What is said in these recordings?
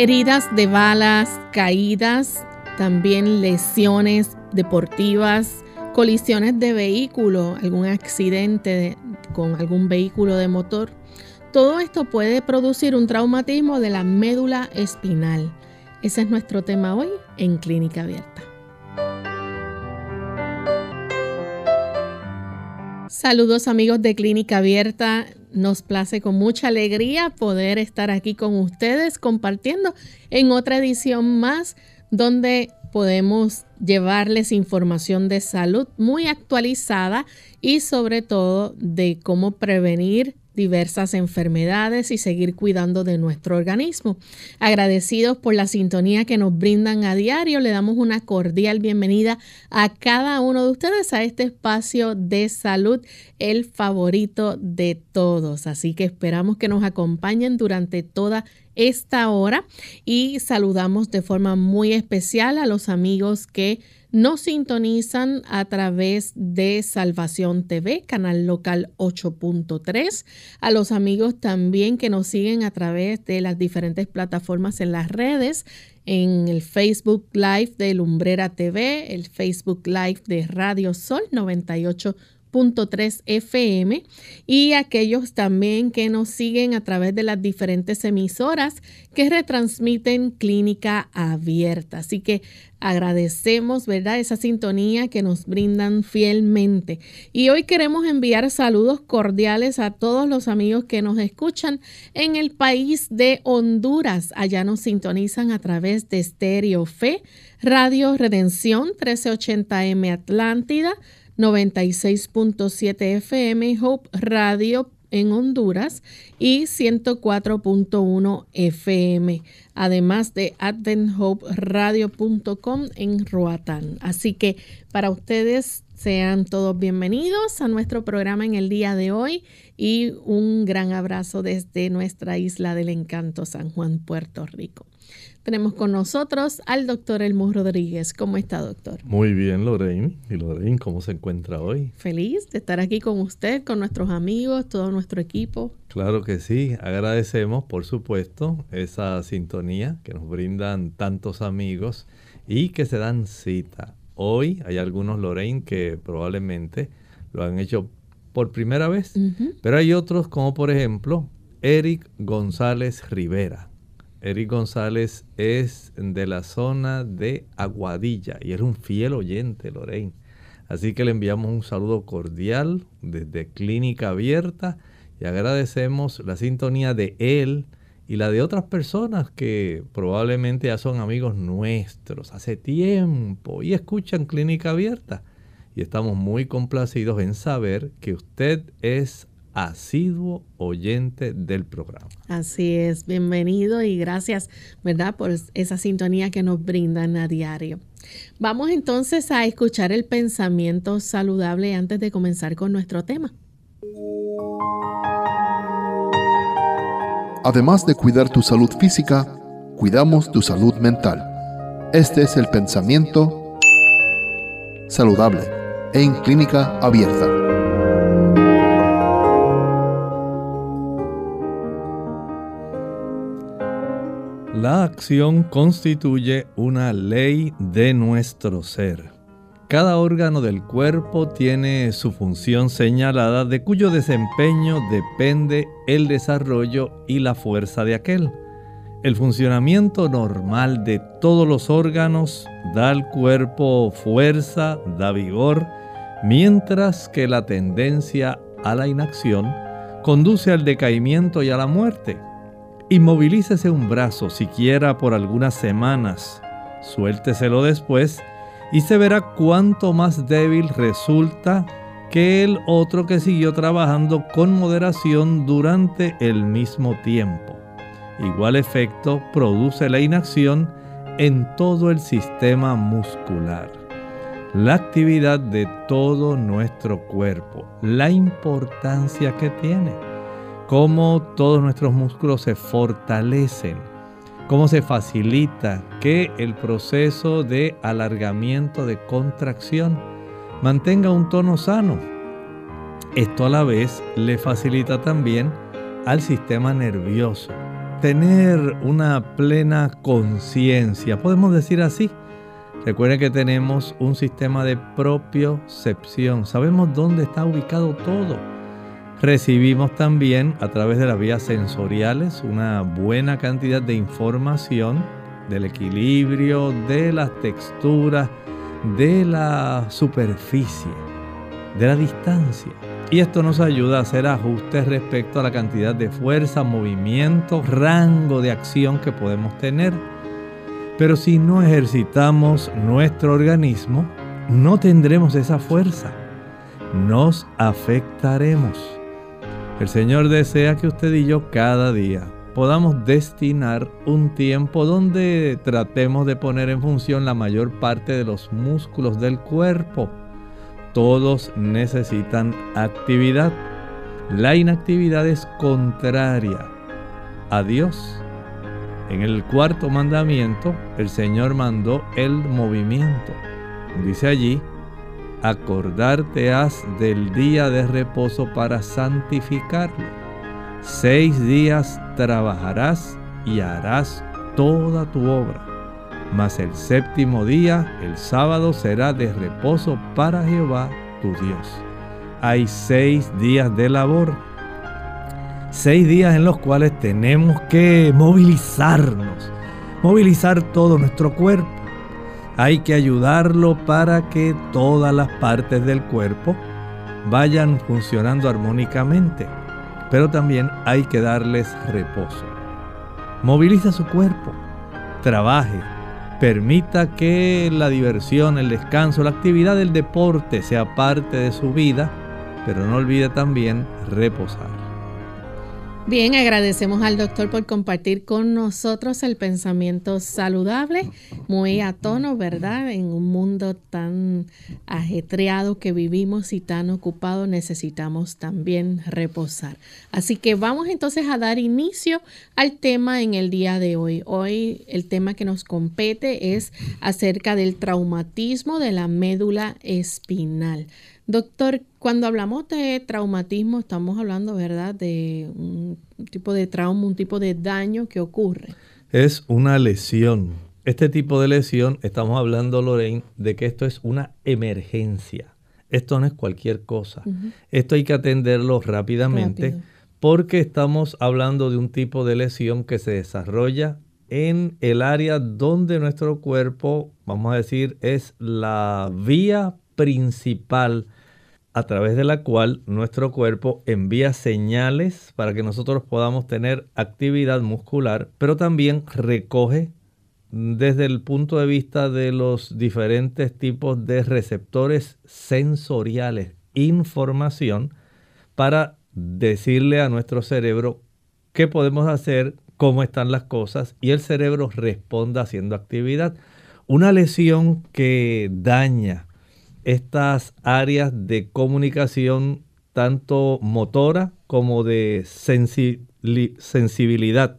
Heridas de balas, caídas, también lesiones deportivas, colisiones de vehículo, algún accidente con algún vehículo de motor. Todo esto puede producir un traumatismo de la médula espinal. Ese es nuestro tema hoy en Clínica Abierta. Saludos amigos de Clínica Abierta. Nos place con mucha alegría poder estar aquí con ustedes compartiendo en otra edición más donde podemos llevarles información de salud muy actualizada y sobre todo de cómo prevenir diversas enfermedades y seguir cuidando de nuestro organismo. Agradecidos por la sintonía que nos brindan a diario, le damos una cordial bienvenida a cada uno de ustedes a este espacio de salud, el favorito de todos. Así que esperamos que nos acompañen durante toda esta hora y saludamos de forma muy especial a los amigos que nos sintonizan a través de Salvación TV, canal local 8.3. A los amigos también que nos siguen a través de las diferentes plataformas en las redes, en el Facebook Live de Lumbrera TV, el Facebook Live de Radio Sol 98. 3 FM y aquellos también que nos siguen a través de las diferentes emisoras que retransmiten clínica abierta. Así que agradecemos, ¿verdad? Esa sintonía que nos brindan fielmente. Y hoy queremos enviar saludos cordiales a todos los amigos que nos escuchan en el país de Honduras. Allá nos sintonizan a través de Stereo Fe, Radio Redención 1380M Atlántida. 96.7 FM Hope Radio en Honduras y 104.1 FM, además de adventhoperadio.com en Roatán. Así que para ustedes sean todos bienvenidos a nuestro programa en el día de hoy y un gran abrazo desde nuestra isla del encanto San Juan, Puerto Rico. Tenemos con nosotros al doctor Elmo Rodríguez. ¿Cómo está, doctor? Muy bien, Lorraine. ¿Y Lorraine cómo se encuentra hoy? Feliz de estar aquí con usted, con nuestros amigos, todo nuestro equipo. Claro que sí. Agradecemos, por supuesto, esa sintonía que nos brindan tantos amigos y que se dan cita. Hoy hay algunos, Lorraine, que probablemente lo han hecho por primera vez, pero hay otros como por ejemplo Eric González Rivera Eric González es de la zona de Aguadilla y es un fiel oyente, Lorraine. Así que le enviamos un saludo cordial desde Clínica Abierta y agradecemos la sintonía de él y la de otras personas que probablemente ya son amigos nuestros hace tiempo y escuchan Clínica Abierta. Y estamos muy complacidos en saber que usted es asiduo oyente del programa. Así es, bienvenido y gracias, ¿verdad?, por esa sintonía que nos brindan a diario. Vamos entonces a escuchar el pensamiento saludable antes de comenzar con nuestro tema. Además de cuidar tu salud física, cuidamos tu salud mental. Este es el pensamiento saludable en clínica abierta. La acción constituye una ley de nuestro ser. Cada órgano del cuerpo tiene su función señalada de cuyo desempeño depende el desarrollo y la fuerza de aquel. El funcionamiento normal de todos los órganos da al cuerpo fuerza, da vigor, mientras que la tendencia a la inacción conduce al decaimiento y a la muerte. Inmovilícese un brazo siquiera por algunas semanas, suélteselo después y se verá cuánto más débil resulta que el otro que siguió trabajando con moderación durante el mismo tiempo. Igual efecto produce la inacción en todo el sistema muscular. La actividad de todo nuestro cuerpo, la importancia que tiene, cómo todos nuestros músculos se fortalecen, cómo se facilita que el proceso de alargamiento, de contracción, mantenga un tono sano. Esto a la vez le facilita también al sistema nervioso tener una plena conciencia, podemos decir así. Recuerden que tenemos un sistema de propiocepción, sabemos dónde está ubicado todo. Recibimos también a través de las vías sensoriales una buena cantidad de información del equilibrio, de las texturas, de la superficie, de la distancia. Y esto nos ayuda a hacer ajustes respecto a la cantidad de fuerza, movimiento, rango de acción que podemos tener. Pero si no ejercitamos nuestro organismo, no tendremos esa fuerza. Nos afectaremos. El Señor desea que usted y yo cada día podamos destinar un tiempo donde tratemos de poner en función la mayor parte de los músculos del cuerpo todos necesitan actividad. La inactividad es contraria a Dios. En el cuarto mandamiento, el Señor mandó el movimiento. Dice allí, acordarte has del día de reposo para santificarlo. Seis días trabajarás y harás toda tu obra mas el séptimo día, el sábado, será de reposo para Jehová tu Dios. Hay seis días de labor, seis días en los cuales tenemos que movilizarnos, movilizar todo nuestro cuerpo. Hay que ayudarlo para que todas las partes del cuerpo vayan funcionando armónicamente, pero también hay que darles reposo. Moviliza su cuerpo, trabaje, Permita que la diversión, el descanso, la actividad del deporte sea parte de su vida, pero no olvide también reposar. Bien, agradecemos al doctor por compartir con nosotros el pensamiento saludable, muy a tono, ¿verdad? En un mundo tan ajetreado que vivimos y tan ocupado necesitamos también reposar. Así que vamos entonces a dar inicio al tema en el día de hoy. Hoy el tema que nos compete es acerca del traumatismo de la médula espinal. Doctor, cuando hablamos de traumatismo, estamos hablando, ¿verdad?, de un tipo de trauma, un tipo de daño que ocurre. Es una lesión. Este tipo de lesión, estamos hablando, Lorraine, de que esto es una emergencia. Esto no es cualquier cosa. Esto hay que atenderlo rápidamente porque estamos hablando de un tipo de lesión que se desarrolla en el área donde nuestro cuerpo, vamos a decir, es la vía principal a través de la cual nuestro cuerpo envía señales para que nosotros podamos tener actividad muscular, pero también recoge desde el punto de vista de los diferentes tipos de receptores sensoriales información para decirle a nuestro cerebro qué podemos hacer, cómo están las cosas y el cerebro responda haciendo actividad. Una lesión que daña estas áreas de comunicación tanto motora como de sensibilidad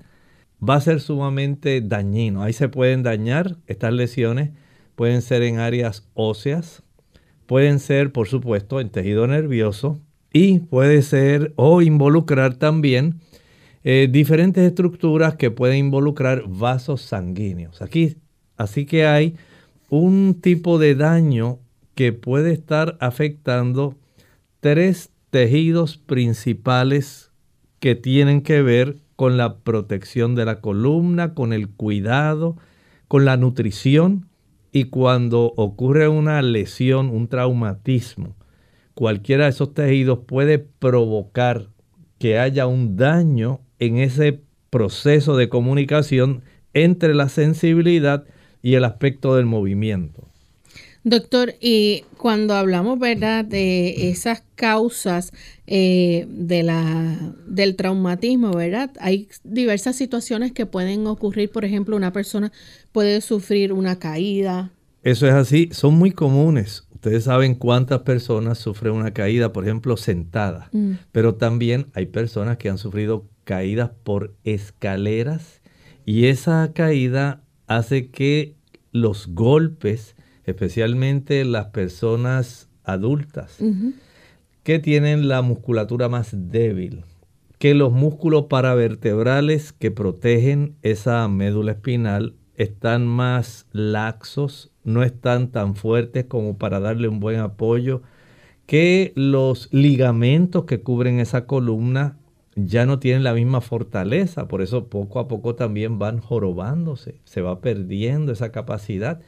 va a ser sumamente dañino. Ahí se pueden dañar estas lesiones, pueden ser en áreas óseas, pueden ser por supuesto en tejido nervioso y puede ser o involucrar también eh, diferentes estructuras que pueden involucrar vasos sanguíneos. Aquí, así que hay un tipo de daño que puede estar afectando tres tejidos principales que tienen que ver con la protección de la columna, con el cuidado, con la nutrición y cuando ocurre una lesión, un traumatismo, cualquiera de esos tejidos puede provocar que haya un daño en ese proceso de comunicación entre la sensibilidad y el aspecto del movimiento. Doctor, y cuando hablamos, ¿verdad?, de esas causas eh, de la, del traumatismo, ¿verdad? Hay diversas situaciones que pueden ocurrir. Por ejemplo, una persona puede sufrir una caída. Eso es así, son muy comunes. Ustedes saben cuántas personas sufren una caída, por ejemplo, sentada. Mm. Pero también hay personas que han sufrido caídas por escaleras y esa caída hace que los golpes especialmente las personas adultas que tienen la musculatura más débil, que los músculos paravertebrales que protegen esa médula espinal están más laxos, no están tan fuertes como para darle un buen apoyo, que los ligamentos que cubren esa columna ya no tienen la misma fortaleza, por eso poco a poco también van jorobándose, se va perdiendo esa capacidad.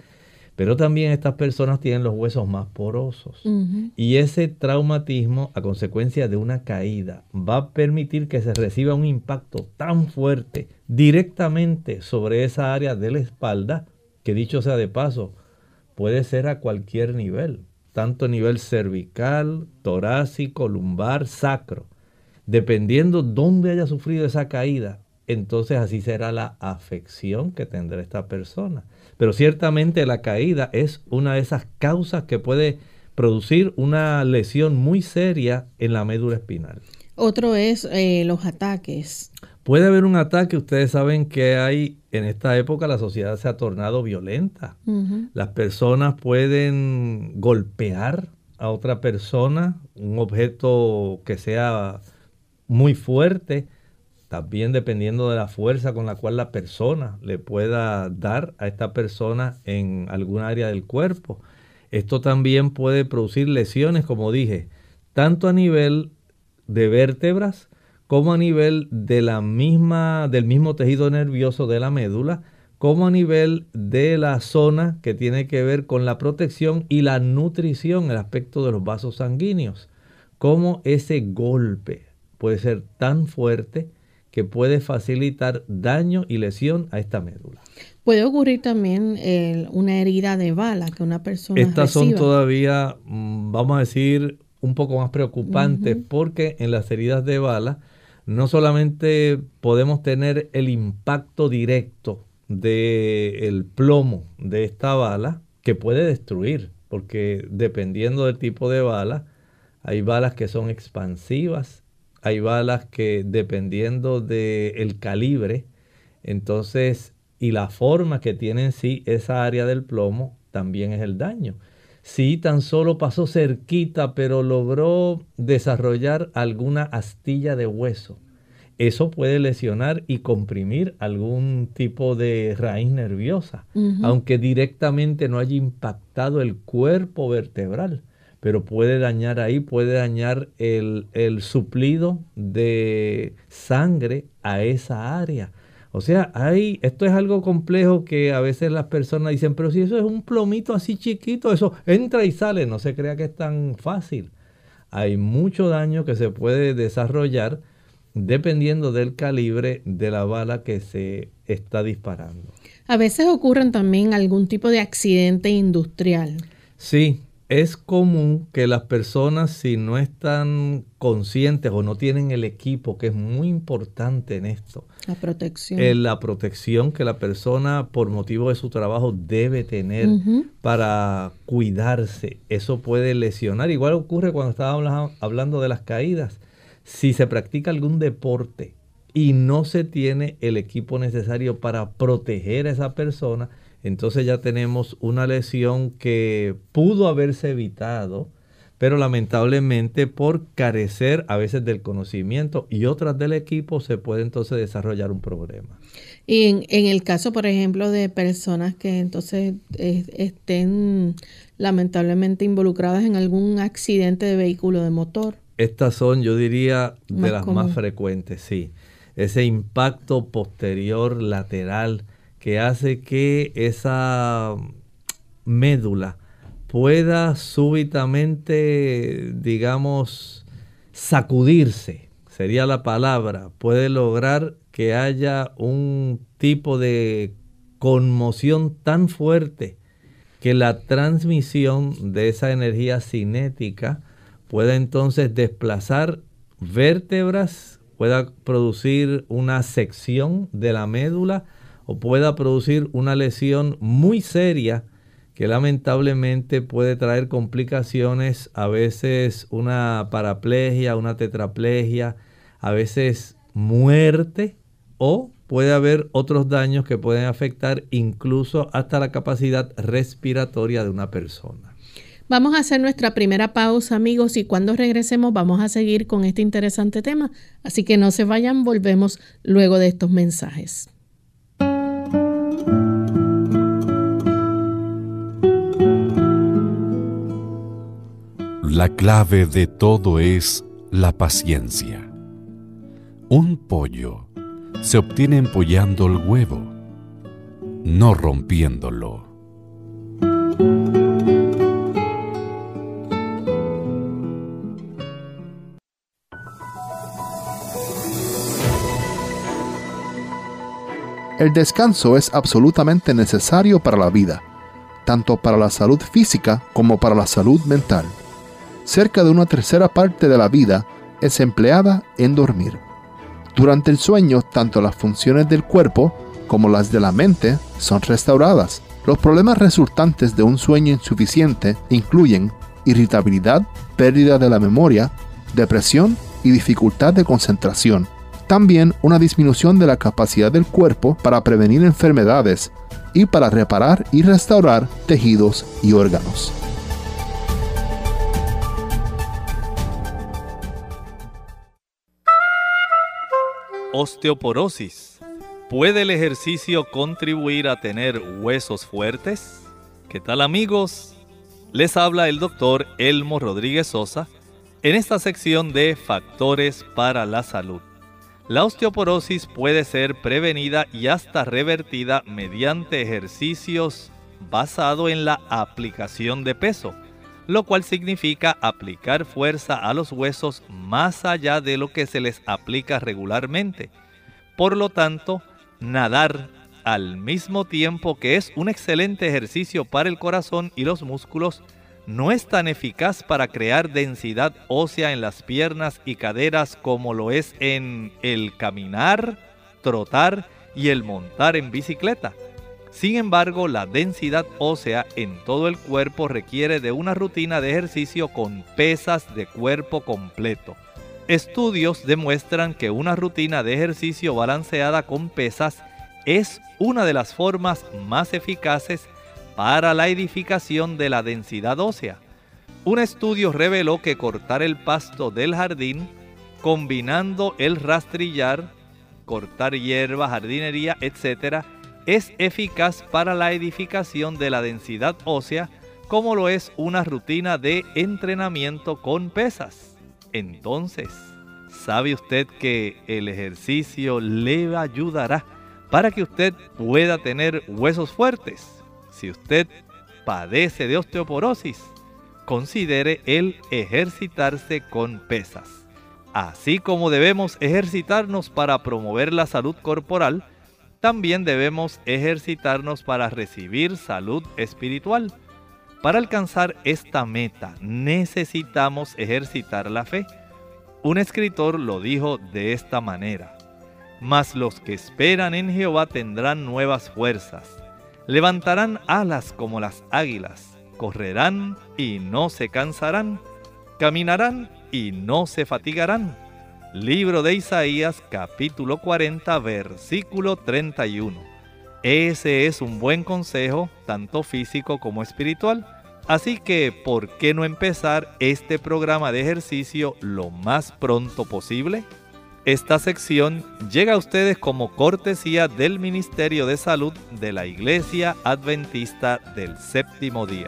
Pero también estas personas tienen los huesos más porosos. Y ese traumatismo a consecuencia de una caída va a permitir que se reciba un impacto tan fuerte directamente sobre esa área de la espalda, que dicho sea de paso, puede ser a cualquier nivel, tanto nivel cervical, torácico, lumbar, sacro. Dependiendo dónde haya sufrido esa caída, entonces así será la afección que tendrá esta persona. Pero ciertamente la caída es una de esas causas que puede producir una lesión muy seria en la médula espinal. Otro es eh, los ataques. Puede haber un ataque, ustedes saben que hay en esta época la sociedad se ha tornado violenta. Las personas pueden golpear a otra persona, un objeto que sea muy fuerte, también dependiendo de la fuerza con la cual la persona le pueda dar a esta persona en algún área del cuerpo. Esto también puede producir lesiones, como dije, tanto a nivel de vértebras como a nivel de la misma, del mismo tejido nervioso de la médula, como a nivel de la zona que tiene que ver con la protección y la nutrición, el aspecto de los vasos sanguíneos. Como ese golpe puede ser tan fuerte que puede facilitar daño y lesión a esta médula. Puede ocurrir también una herida de bala que una persona. Estas son todavía, mm, vamos a decir, un poco más preocupantes porque en las heridas de bala no solamente podemos tener el impacto directo del plomo de esta bala que puede destruir, porque dependiendo del tipo de bala, hay balas que son expansivas hay balas que dependiendo del calibre, entonces, y la forma que tiene en sí esa área del plomo, también es el daño. Si tan solo pasó cerquita, pero logró desarrollar alguna astilla de hueso, eso puede lesionar y comprimir algún tipo de raíz nerviosa, aunque directamente no haya impactado el cuerpo vertebral pero puede dañar ahí, puede dañar el, suplido de sangre a esa área. O sea, hay, esto es algo complejo que a veces las personas dicen, pero si eso es un plomito así chiquito, eso entra y sale, no se crea que es tan fácil. Hay mucho daño que se puede desarrollar dependiendo del calibre de la bala que se está disparando. A veces ocurren también algún tipo de accidente industrial. Sí, es común que las personas si no están conscientes o no tienen el equipo, que es muy importante en esto. La protección. Eh, la protección que la persona por motivo de su trabajo debe tener para cuidarse. Eso puede lesionar. Igual ocurre cuando estábamos hablando de las caídas. Si se practica algún deporte y no se tiene el equipo necesario para proteger a esa persona, entonces ya tenemos una lesión que pudo haberse evitado, pero lamentablemente por carecer a veces del conocimiento y otras del equipo se puede entonces desarrollar un problema. Y en, el caso, por ejemplo, de personas que entonces estén lamentablemente involucradas en algún accidente de vehículo de motor. Estas son, yo diría, de las más frecuentes, sí. Ese impacto posterior lateral que hace que esa médula pueda súbitamente, digamos, sacudirse, sería la palabra, puede lograr que haya un tipo de conmoción tan fuerte que la transmisión de esa energía cinética pueda entonces desplazar vértebras, pueda producir una sección de la médula o pueda producir una lesión muy seria que lamentablemente puede traer complicaciones, a veces una paraplegia, una tetraplegia, a veces muerte o puede haber otros daños que pueden afectar incluso hasta la capacidad respiratoria de una persona. Vamos a hacer nuestra primera pausa amigos y cuando regresemos vamos a seguir con este interesante tema, así que no se vayan, volvemos luego de estos mensajes. La clave de todo es la paciencia. Un pollo se obtiene empollando el huevo, no rompiéndolo. El descanso es absolutamente necesario para la vida, tanto para la salud física como para la salud mental. Cerca de una tercera parte de la vida es empleada en dormir. Durante el sueño, tanto las funciones del cuerpo como las de la mente son restauradas. Los problemas resultantes de un sueño insuficiente incluyen irritabilidad, pérdida de la memoria, depresión y dificultad de concentración. También una disminución de la capacidad del cuerpo para prevenir enfermedades y para reparar y restaurar tejidos y órganos. Osteoporosis. ¿Puede el ejercicio contribuir a tener huesos fuertes? ¿Qué tal amigos? Les habla el doctor Elmo Rodríguez Sosa en esta sección de Factores para la Salud. La osteoporosis puede ser prevenida y hasta revertida mediante ejercicios basado en la aplicación de peso lo cual significa aplicar fuerza a los huesos más allá de lo que se les aplica regularmente. Por lo tanto, nadar al mismo tiempo que es un excelente ejercicio para el corazón y los músculos, no es tan eficaz para crear densidad ósea en las piernas y caderas como lo es en el caminar, trotar y el montar en bicicleta. Sin embargo, la densidad ósea en todo el cuerpo requiere de una rutina de ejercicio con pesas de cuerpo completo. Estudios demuestran que una rutina de ejercicio balanceada con pesas es una de las formas más eficaces para la edificación de la densidad ósea. Un estudio reveló que cortar el pasto del jardín, combinando el rastrillar, cortar hierba, jardinería, etc., es eficaz para la edificación de la densidad ósea como lo es una rutina de entrenamiento con pesas. Entonces, ¿sabe usted que el ejercicio le ayudará para que usted pueda tener huesos fuertes? Si usted padece de osteoporosis, considere el ejercitarse con pesas. Así como debemos ejercitarnos para promover la salud corporal, también debemos ejercitarnos para recibir salud espiritual. Para alcanzar esta meta necesitamos ejercitar la fe. Un escritor lo dijo de esta manera. Mas los que esperan en Jehová tendrán nuevas fuerzas. Levantarán alas como las águilas. Correrán y no se cansarán. Caminarán y no se fatigarán Libro de Isaías capítulo 40 versículo 31. Ese es un buen consejo, tanto físico como espiritual. Así que, ¿por qué no empezar este programa de ejercicio lo más pronto posible? Esta sección llega a ustedes como cortesía del Ministerio de Salud de la Iglesia Adventista del Séptimo Día.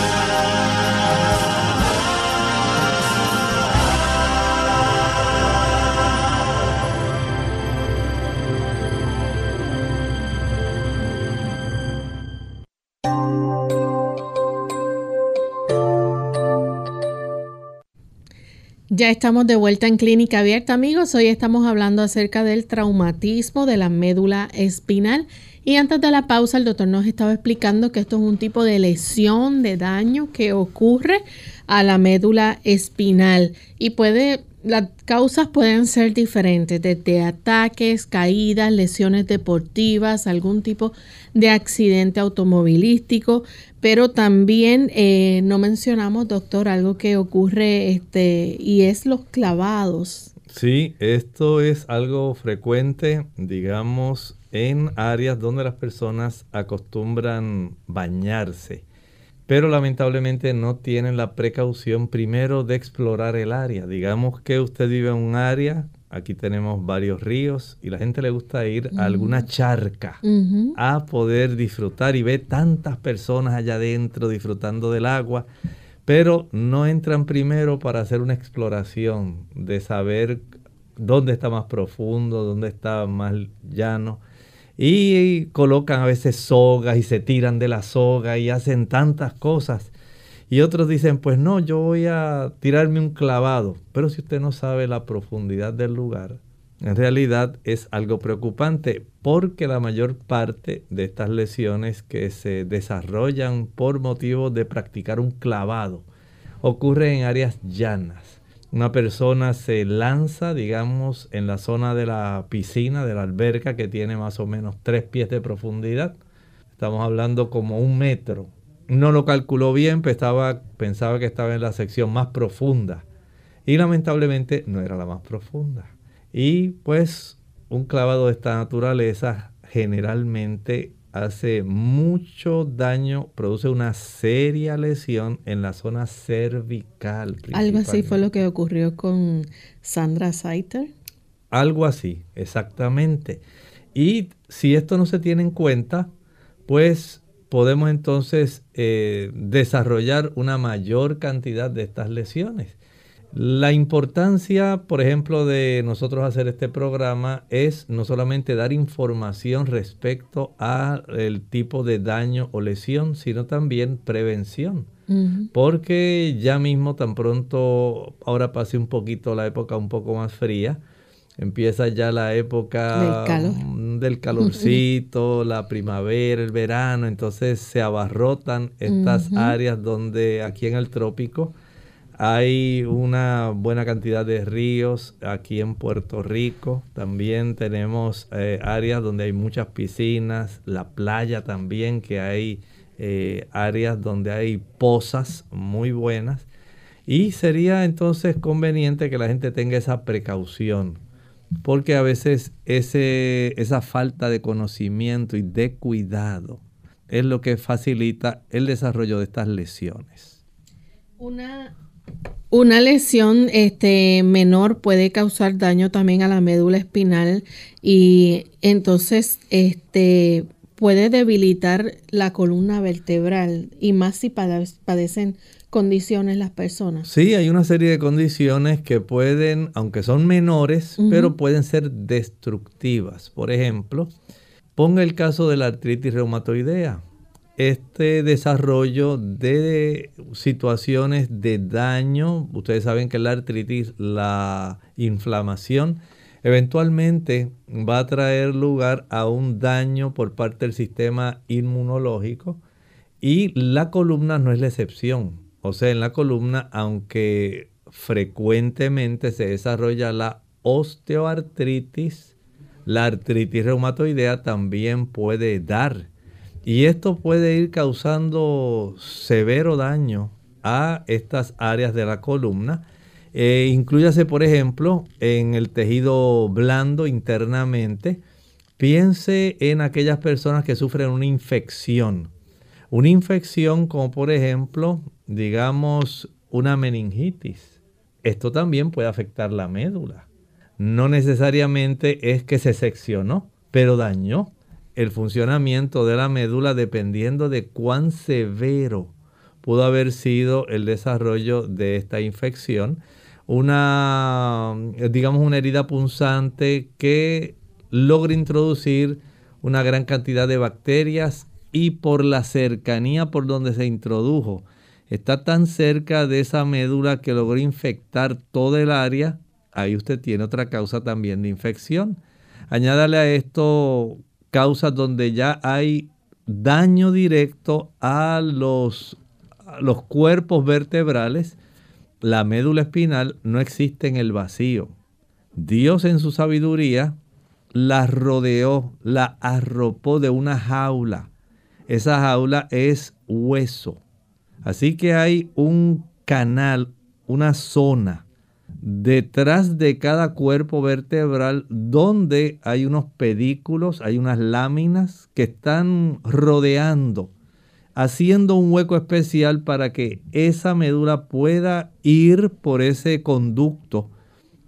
Ya estamos de vuelta en Clínica Abierta, amigos. Hoy estamos hablando acerca del traumatismo de la médula espinal. Y antes de la pausa, el doctor nos estaba explicando que esto es un tipo de lesión, de daño que ocurre a la médula espinal y puede las causas pueden ser diferentes, desde ataques, caídas, lesiones deportivas, algún tipo de accidente automovilístico, pero también eh, no mencionamos, doctor, algo que ocurre este, y es los clavados. Sí, esto es algo frecuente, digamos, en áreas donde las personas acostumbran bañarse pero lamentablemente no tienen la precaución primero de explorar el área. Digamos que usted vive en un área, aquí tenemos varios ríos y la gente le gusta ir a alguna charca a poder disfrutar y ve tantas personas allá adentro disfrutando del agua, pero no entran primero para hacer una exploración de saber dónde está más profundo, dónde está más llano y colocan a veces sogas y se tiran de la soga y hacen tantas cosas. Y otros dicen, pues no, yo voy a tirarme un clavado. Pero si usted no sabe la profundidad del lugar, en realidad es algo preocupante porque la mayor parte de estas lesiones que se desarrollan por motivo de practicar un clavado ocurre en áreas llanas una persona se lanza, digamos, en la zona de la piscina, de la alberca, que tiene más o menos tres pies de profundidad. Estamos hablando como un metro. No lo calculó bien, pensaba, pensaba que estaba en la sección más profunda. Y lamentablemente no era la más profunda. Y pues un clavado de esta naturaleza generalmente hace mucho daño, produce una seria lesión en la zona cervical. Algo así fue lo que ocurrió con Sandra Saiter. Algo así, exactamente. Y si esto no se tiene en cuenta, pues podemos entonces eh, desarrollar una mayor cantidad de estas lesiones. La importancia, por ejemplo, de nosotros hacer este programa es no solamente dar información respecto al tipo de daño o lesión, sino también prevención. Porque ya mismo, tan pronto, ahora pase un poquito la época un poco más fría, empieza ya la época del, calorcito, la primavera, el verano, entonces se abarrotan estas áreas donde aquí en el trópico hay una buena cantidad de ríos aquí en Puerto Rico. También tenemos eh, áreas donde hay muchas piscinas, la playa también, que hay eh, áreas donde hay pozas muy buenas. Y sería entonces conveniente que la gente tenga esa precaución, porque a veces ese, esa falta de conocimiento y de cuidado es lo que facilita el desarrollo de estas lesiones. Una, una lesión este, menor puede causar daño también a la médula espinal y entonces este, puede debilitar la columna vertebral y más si padecen condiciones las personas. Sí, hay una serie de condiciones que pueden, aunque son menores, pero pueden ser destructivas. Por ejemplo, ponga el caso de la artritis reumatoidea este desarrollo de situaciones de daño. Ustedes saben que la artritis, la inflamación, eventualmente va a traer lugar a un daño por parte del sistema inmunológico y la columna no es la excepción. O sea, en la columna, aunque frecuentemente se desarrolla la osteoartritis, la artritis reumatoidea también puede dar y esto puede ir causando severo daño a estas áreas de la columna. Eh, incluyase, por ejemplo, en el tejido blando internamente. Piense en aquellas personas que sufren una infección. Una infección como por ejemplo, digamos, una meningitis. Esto también puede afectar la médula. No necesariamente es que se seccionó, pero dañó el funcionamiento de la médula dependiendo de cuán severo pudo haber sido el desarrollo de esta infección. Una, digamos, una herida punzante que logra introducir una gran cantidad de bacterias y por la cercanía por donde se introdujo, está tan cerca de esa médula que logró infectar toda el área, ahí usted tiene otra causa también de infección. Añádale a esto causas donde ya hay daño directo a los, los cuerpos vertebrales, la médula espinal no existe en el vacío. Dios en su sabiduría la rodeó, la arropó de una jaula. Esa jaula es hueso. Así que hay un canal, una zona detrás de cada cuerpo vertebral donde hay unos pedículos, hay unas láminas que están rodeando, haciendo un hueco especial para que esa médula pueda ir por ese conducto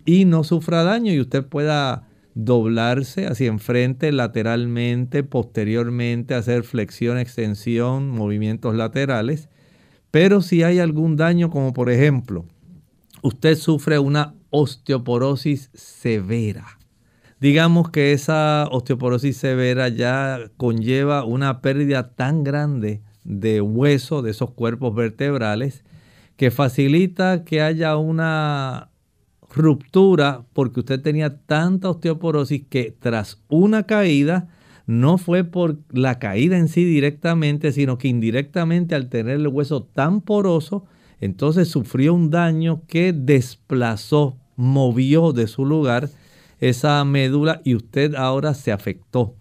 y no sufra daño y usted pueda doblarse hacia enfrente, lateralmente, posteriormente, hacer flexión, extensión, movimientos laterales. Pero si hay algún daño, como por ejemplo usted sufre una osteoporosis severa. Digamos que esa osteoporosis severa ya conlleva una pérdida tan grande de hueso de esos cuerpos vertebrales que facilita que haya una ruptura porque usted tenía tanta osteoporosis que tras una caída no fue por la caída en sí directamente, sino que indirectamente al tener el hueso tan poroso, entonces sufrió un daño que desplazó, movió de su lugar esa médula y usted ahora se afectó.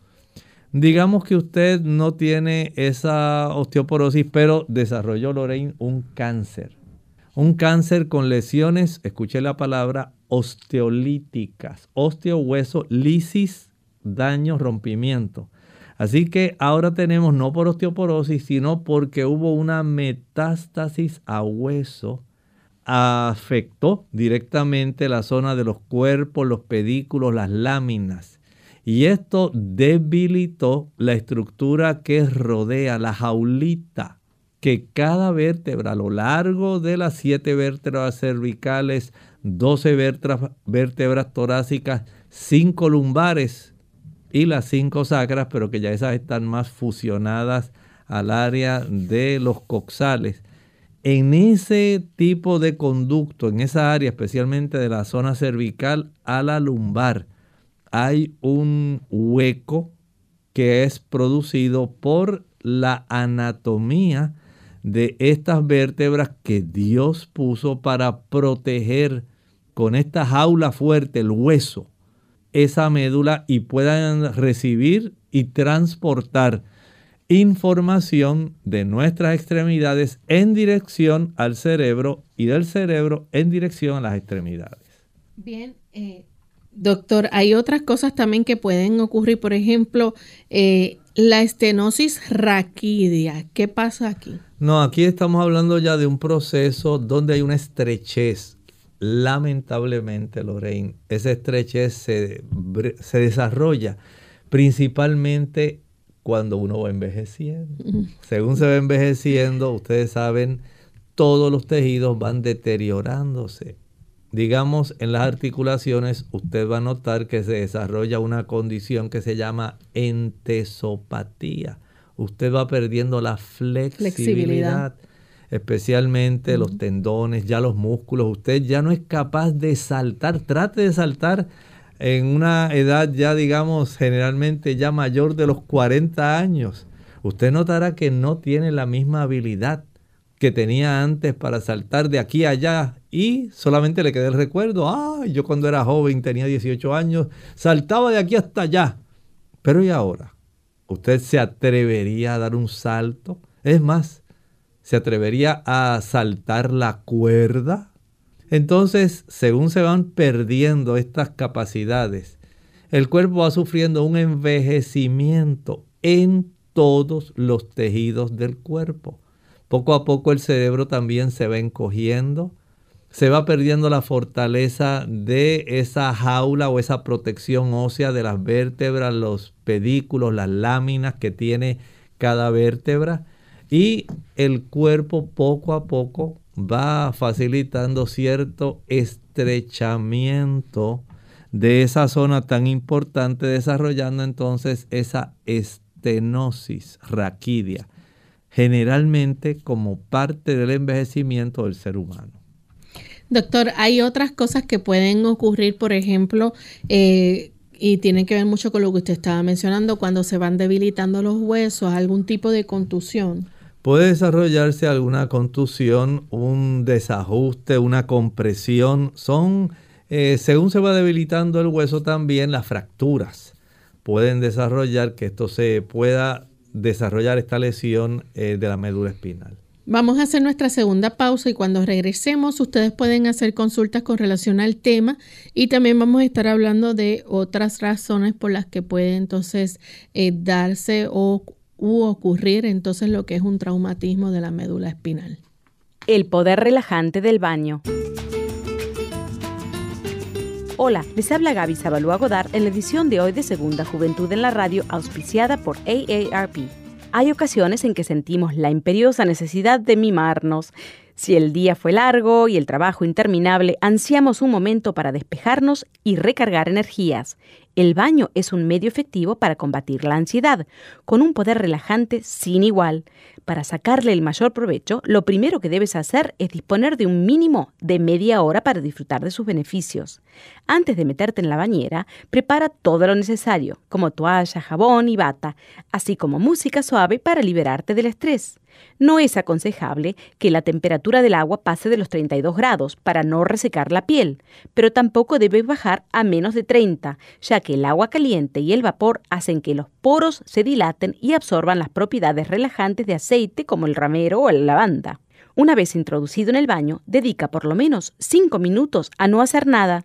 Digamos que usted no tiene esa osteoporosis, pero desarrolló, Lorraine, un cáncer. Un cáncer con lesiones, escuché la palabra, osteolíticas. Osteo, hueso, lisis, daño, rompimiento. Así que ahora tenemos no por osteoporosis, sino porque hubo una metástasis a hueso, afectó directamente la zona de los cuerpos, los pedículos, las láminas. Y esto debilitó la estructura que rodea la jaulita, que cada vértebra a lo largo de las siete vértebras cervicales, 12 vértebras, vértebras torácicas, cinco lumbares, y las cinco sacras, pero que ya esas están más fusionadas al área de los coxales. En ese tipo de conducto, en esa área, especialmente de la zona cervical a la lumbar, hay un hueco que es producido por la anatomía de estas vértebras que Dios puso para proteger con esta jaula fuerte el hueso esa médula y puedan recibir y transportar información de nuestras extremidades en dirección al cerebro y del cerebro en dirección a las extremidades. Bien, eh, doctor, hay otras cosas también que pueden ocurrir, por ejemplo, eh, la estenosis raquídea. ¿Qué pasa aquí? No, aquí estamos hablando ya de un proceso donde hay una estrechez lamentablemente, Lorraine, esa estrechez se, se desarrolla principalmente cuando uno va envejeciendo. Según se va envejeciendo, ustedes saben, todos los tejidos van deteriorándose. Digamos, en las articulaciones, usted va a notar que se desarrolla una condición que se llama entesopatía. Usted va perdiendo la flexibilidad especialmente los tendones, ya los músculos. Usted ya no es capaz de saltar. Trate de saltar en una edad ya, digamos, generalmente ya mayor de los 40 años. Usted notará que no tiene la misma habilidad que tenía antes para saltar de aquí a allá y solamente le queda el recuerdo, ah, yo cuando era joven, tenía 18 años, saltaba de aquí hasta allá. Pero ¿y ahora? ¿Usted se atrevería a dar un salto? Es más, ¿Se atrevería a saltar la cuerda? Entonces, según se van perdiendo estas capacidades, el cuerpo va sufriendo un envejecimiento en todos los tejidos del cuerpo. Poco a poco el cerebro también se va encogiendo. se va perdiendo la fortaleza de esa jaula o esa protección ósea de las vértebras, los pedículos, las láminas que tiene cada vértebra y el cuerpo poco a poco va facilitando cierto estrechamiento de esa zona tan importante, desarrollando entonces esa estenosis raquídea, generalmente como parte del envejecimiento del ser humano. Doctor, hay otras cosas que pueden ocurrir, por ejemplo, eh, y tienen que ver mucho con lo que usted estaba mencionando, cuando se van debilitando los huesos, algún tipo de contusión. Puede desarrollarse alguna contusión, un desajuste, una compresión. Son, eh, según se va debilitando el hueso, también las fracturas pueden desarrollar que esto se pueda desarrollar esta lesión eh, de la médula espinal. Vamos a hacer nuestra segunda pausa y cuando regresemos ustedes pueden hacer consultas con relación al tema y también vamos a estar hablando de otras razones por las que puede entonces eh, darse o u ocurrir entonces lo que es un traumatismo de la médula espinal. El poder relajante del baño. Hola, les habla Gaby Zabalúa Godard en la edición de hoy de Segunda Juventud en la Radio auspiciada por AARP. Hay ocasiones en que sentimos la imperiosa necesidad de mimarnos. Si el día fue largo y el trabajo interminable, ansiamos un momento para despejarnos y recargar energías. El baño es un medio efectivo para combatir la ansiedad, con un poder relajante sin igual. Para sacarle el mayor provecho, lo primero que debes hacer es disponer de un mínimo de media hora para disfrutar de sus beneficios. Antes de meterte en la bañera, prepara todo lo necesario, como toalla, jabón y bata, así como música suave para liberarte del estrés. No es aconsejable que la temperatura del agua pase de los 32 grados para no resecar la piel, pero tampoco debe bajar a menos de 30, ya que el agua caliente y el vapor hacen que los poros se dilaten y absorban las propiedades relajantes de aceite como el ramero o la lavanda. Una vez introducido en el baño, dedica por lo menos 5 minutos a no hacer nada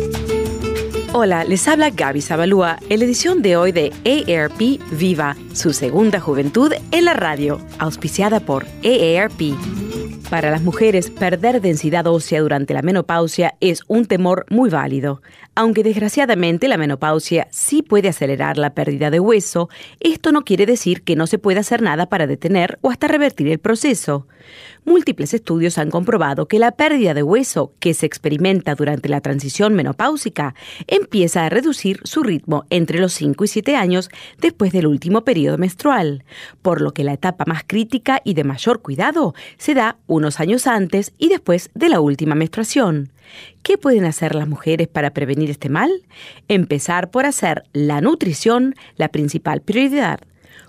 Hola, les habla Gaby Zabalúa en la edición de hoy de AARP Viva, su segunda juventud en la radio, auspiciada por AARP. Para las mujeres, perder densidad ósea durante la menopausia es un temor muy válido. Aunque desgraciadamente la menopausia sí puede acelerar la pérdida de hueso, esto no quiere decir que no se pueda hacer nada para detener o hasta revertir el proceso. Múltiples estudios han comprobado que la pérdida de hueso que se experimenta durante la transición menopáusica empieza a reducir su ritmo entre los 5 y 7 años después del último periodo menstrual, por lo que la etapa más crítica y de mayor cuidado se da unos años antes y después de la última menstruación. ¿Qué pueden hacer las mujeres para prevenir este mal? Empezar por hacer la nutrición la principal prioridad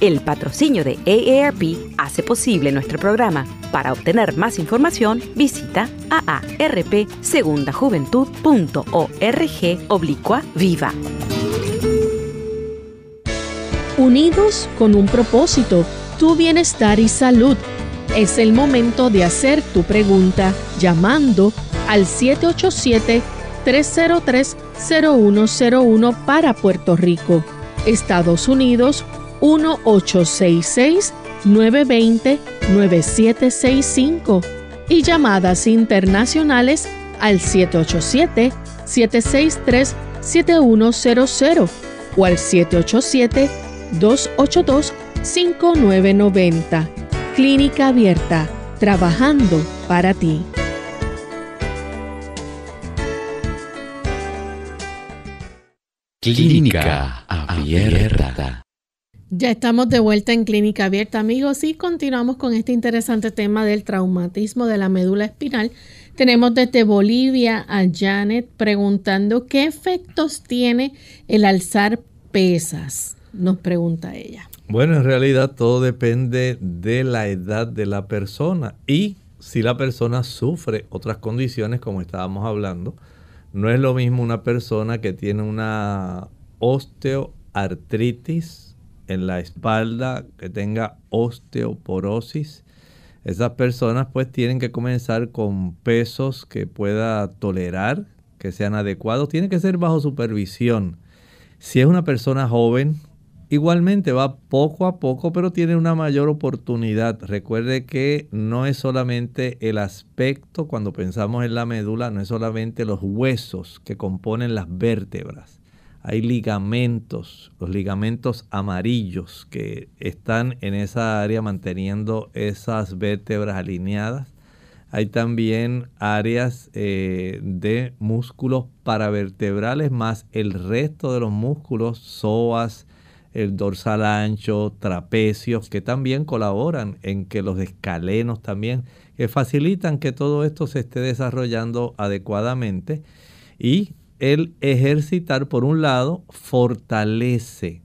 El patrocinio de AARP hace posible nuestro programa. Para obtener más información, visita aarpsegundajuventud.org oblicua viva. Unidos con un propósito, tu bienestar y salud. Es el momento de hacer tu pregunta llamando al 787-303-0101 para Puerto Rico, Estados Unidos 1866-920-9765 y llamadas internacionales al 787-763-7100 o al 787-282-5990. Clínica Abierta, trabajando para ti. Clínica Abierta. Ya estamos de vuelta en Clínica Abierta, amigos, y continuamos con este interesante tema del traumatismo de la médula espinal. Tenemos desde Bolivia a Janet preguntando qué efectos tiene el alzar pesas, nos pregunta ella. Bueno, en realidad todo depende de la edad de la persona y si la persona sufre otras condiciones como estábamos hablando. No es lo mismo una persona que tiene una osteoartritis en la espalda, que tenga osteoporosis, esas personas pues tienen que comenzar con pesos que pueda tolerar, que sean adecuados. Tiene que ser bajo supervisión. Si es una persona joven, igualmente va poco a poco, pero tiene una mayor oportunidad. Recuerde que no es solamente el aspecto, cuando pensamos en la médula, no es solamente los huesos que componen las vértebras hay ligamentos, los ligamentos amarillos que están en esa área manteniendo esas vértebras alineadas. Hay también áreas eh, de músculos paravertebrales más el resto de los músculos, psoas, el dorsal ancho, trapecios, que también colaboran en que los escalenos también, que facilitan que todo esto se esté desarrollando adecuadamente. Y el ejercitar, por un lado, fortalece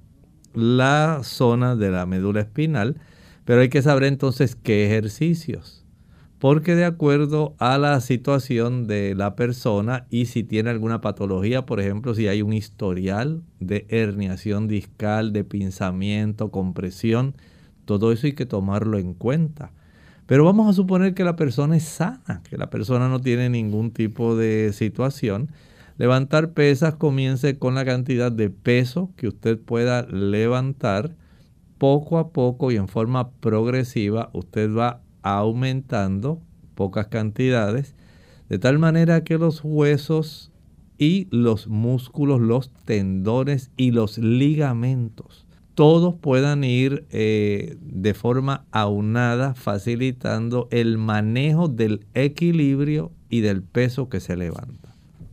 la zona de la médula espinal, pero hay que saber entonces qué ejercicios. Porque de acuerdo a la situación de la persona y si tiene alguna patología, por ejemplo, si hay un historial de herniación discal, de pinzamiento, compresión, todo eso hay que tomarlo en cuenta. Pero vamos a suponer que la persona es sana, que la persona no tiene ningún tipo de situación Levantar pesas comience con la cantidad de peso que usted pueda levantar. Poco a poco y en forma progresiva usted va aumentando pocas cantidades de tal manera que los huesos y los músculos, los tendones y los ligamentos, todos puedan ir eh, de forma aunada, facilitando el manejo del equilibrio y del peso que se levanta.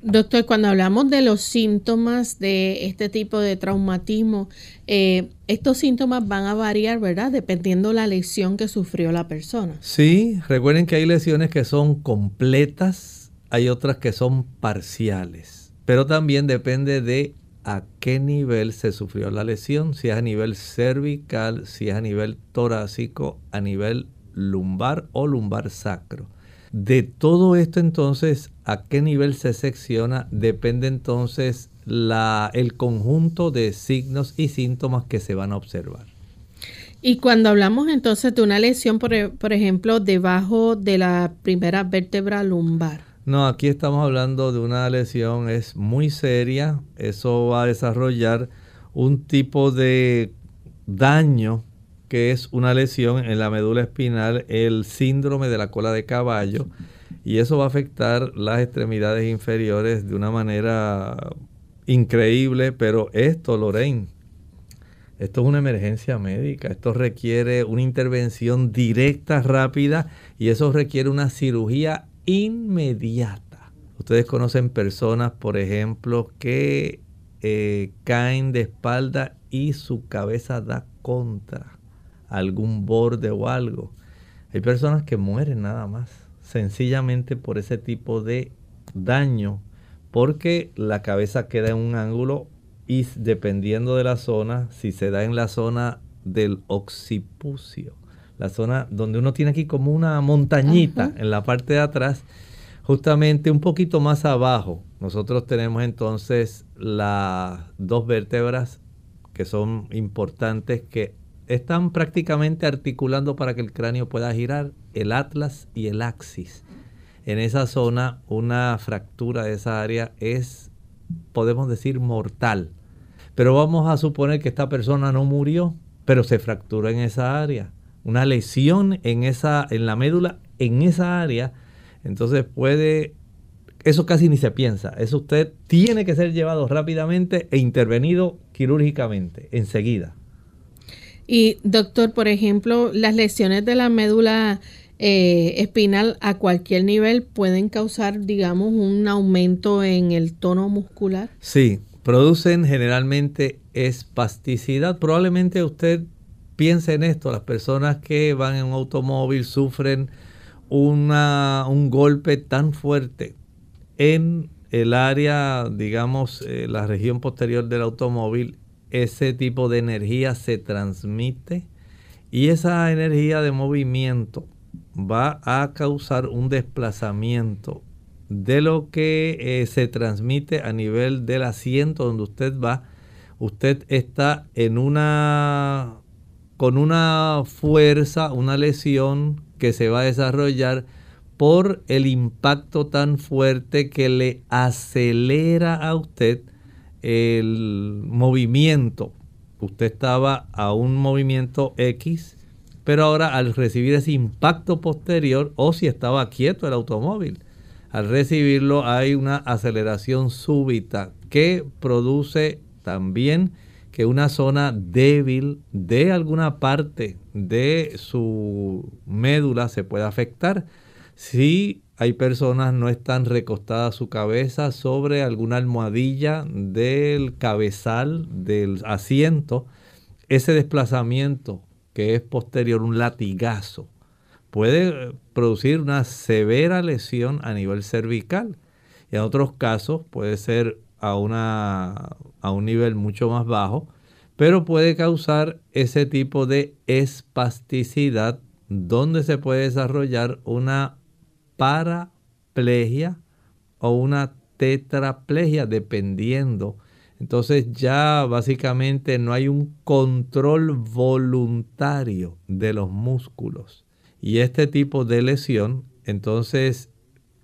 Doctor, cuando hablamos de los síntomas de este tipo de traumatismo, eh, estos síntomas van a variar, ¿verdad? Dependiendo la lesión que sufrió la persona. Sí, recuerden que hay lesiones que son completas, hay otras que son parciales, pero también depende de a qué nivel se sufrió la lesión, si es a nivel cervical, si es a nivel torácico, a nivel lumbar o lumbar sacro. De todo esto entonces, ¿a qué nivel se secciona? Depende entonces el conjunto de signos y síntomas que se van a observar. Y cuando hablamos entonces de una lesión, por, e, por ejemplo, debajo de la primera vértebra lumbar. No, aquí estamos hablando de una lesión, es muy seria, eso va a desarrollar un tipo de daño que es una lesión en la médula espinal, el síndrome de la cola de caballo, y eso va a afectar las extremidades inferiores de una manera increíble, pero esto, Lorraine, esto es una emergencia médica, esto requiere una intervención directa, rápida, y eso requiere una cirugía inmediata. Ustedes conocen personas, por ejemplo, que eh, caen de espalda y su cabeza da contra algún borde o algo. Hay personas que mueren nada más, sencillamente por ese tipo de daño, porque la cabeza queda en un ángulo y dependiendo de la zona, si se da en la zona del occipucio, la zona donde uno tiene aquí como una montañita en la parte de atrás, justamente un poquito más abajo, nosotros tenemos entonces las dos vértebras que son importantes que están prácticamente articulando para que el cráneo pueda girar el atlas y el axis. En esa zona, una fractura de esa área es, podemos decir, mortal. Pero vamos a suponer que esta persona no murió, pero se fracturó en esa área. Una lesión en, esa, en la médula, en esa área. Entonces puede eso casi ni se piensa. Eso usted tiene que ser llevado rápidamente e intervenido quirúrgicamente, enseguida. Y doctor, por ejemplo, las lesiones de la médula eh, espinal a cualquier nivel pueden causar, digamos, un aumento en el tono muscular. Sí, producen generalmente espasticidad. Probablemente usted piense en esto, las personas que van en un automóvil sufren una, un golpe tan fuerte en el área, digamos, eh, la región posterior del automóvil, ese tipo de energía se transmite y esa energía de movimiento va a causar un desplazamiento de lo que eh, se transmite a nivel del asiento donde usted va. Usted está en una con una fuerza, una lesión que se va a desarrollar por el impacto tan fuerte que le acelera a usted el movimiento. Usted estaba a un movimiento X, pero ahora al recibir ese impacto posterior, o si estaba quieto el automóvil, al recibirlo hay una aceleración súbita que produce también que una zona débil de alguna parte de su médula se pueda afectar. Si hay personas no están recostadas su cabeza sobre alguna almohadilla del cabezal del asiento, ese desplazamiento que es posterior, un latigazo, puede producir una severa lesión a nivel cervical. Y en otros casos puede ser a, una, a un nivel mucho más bajo, pero puede causar ese tipo de espasticidad donde se puede desarrollar una paraplegia o una tetraplegia, dependiendo. Entonces ya básicamente no hay un control voluntario de los músculos. Y este tipo de lesión, entonces,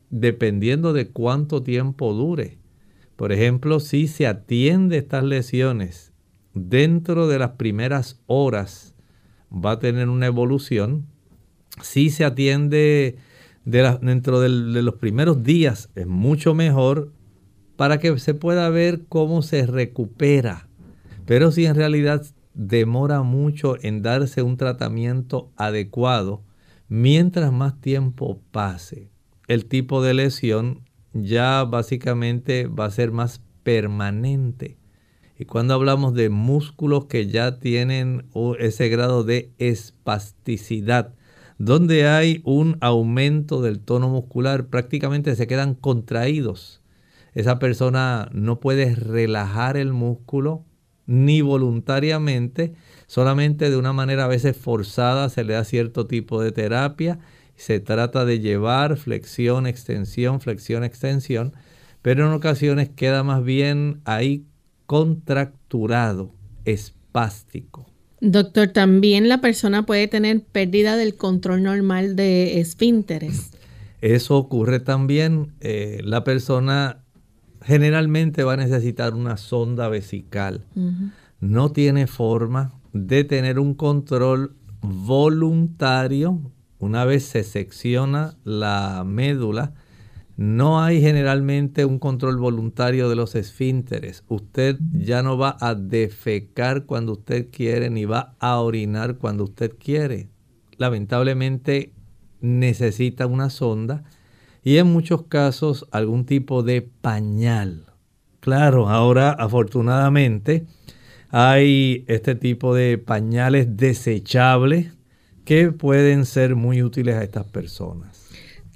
dependiendo de cuánto tiempo dure. Por ejemplo, si se atiende estas lesiones dentro de las primeras horas, va a tener una evolución. Si se atiende dentro de los primeros días es mucho mejor para que se pueda ver cómo se recupera. Pero si en realidad demora mucho en darse un tratamiento adecuado, mientras más tiempo pase, el tipo de lesión ya básicamente va a ser más permanente. Y cuando hablamos de músculos que ya tienen ese grado de espasticidad, donde hay un aumento del tono muscular, prácticamente se quedan contraídos. Esa persona no puede relajar el músculo ni voluntariamente, solamente de una manera a veces forzada se le da cierto tipo de terapia. Se trata de llevar flexión, extensión, flexión, extensión, pero en ocasiones queda más bien ahí contracturado, espástico. Doctor, también la persona puede tener pérdida del control normal de esfínteres. Eso ocurre también. Eh, la persona generalmente va a necesitar una sonda vesical. No tiene forma de tener un control voluntario una vez se secciona la médula no hay generalmente un control voluntario de los esfínteres. Usted ya no va a defecar cuando usted quiere ni va a orinar cuando usted quiere. Lamentablemente necesita una sonda y en muchos casos algún tipo de pañal. Claro, ahora afortunadamente hay este tipo de pañales desechables que pueden ser muy útiles a estas personas.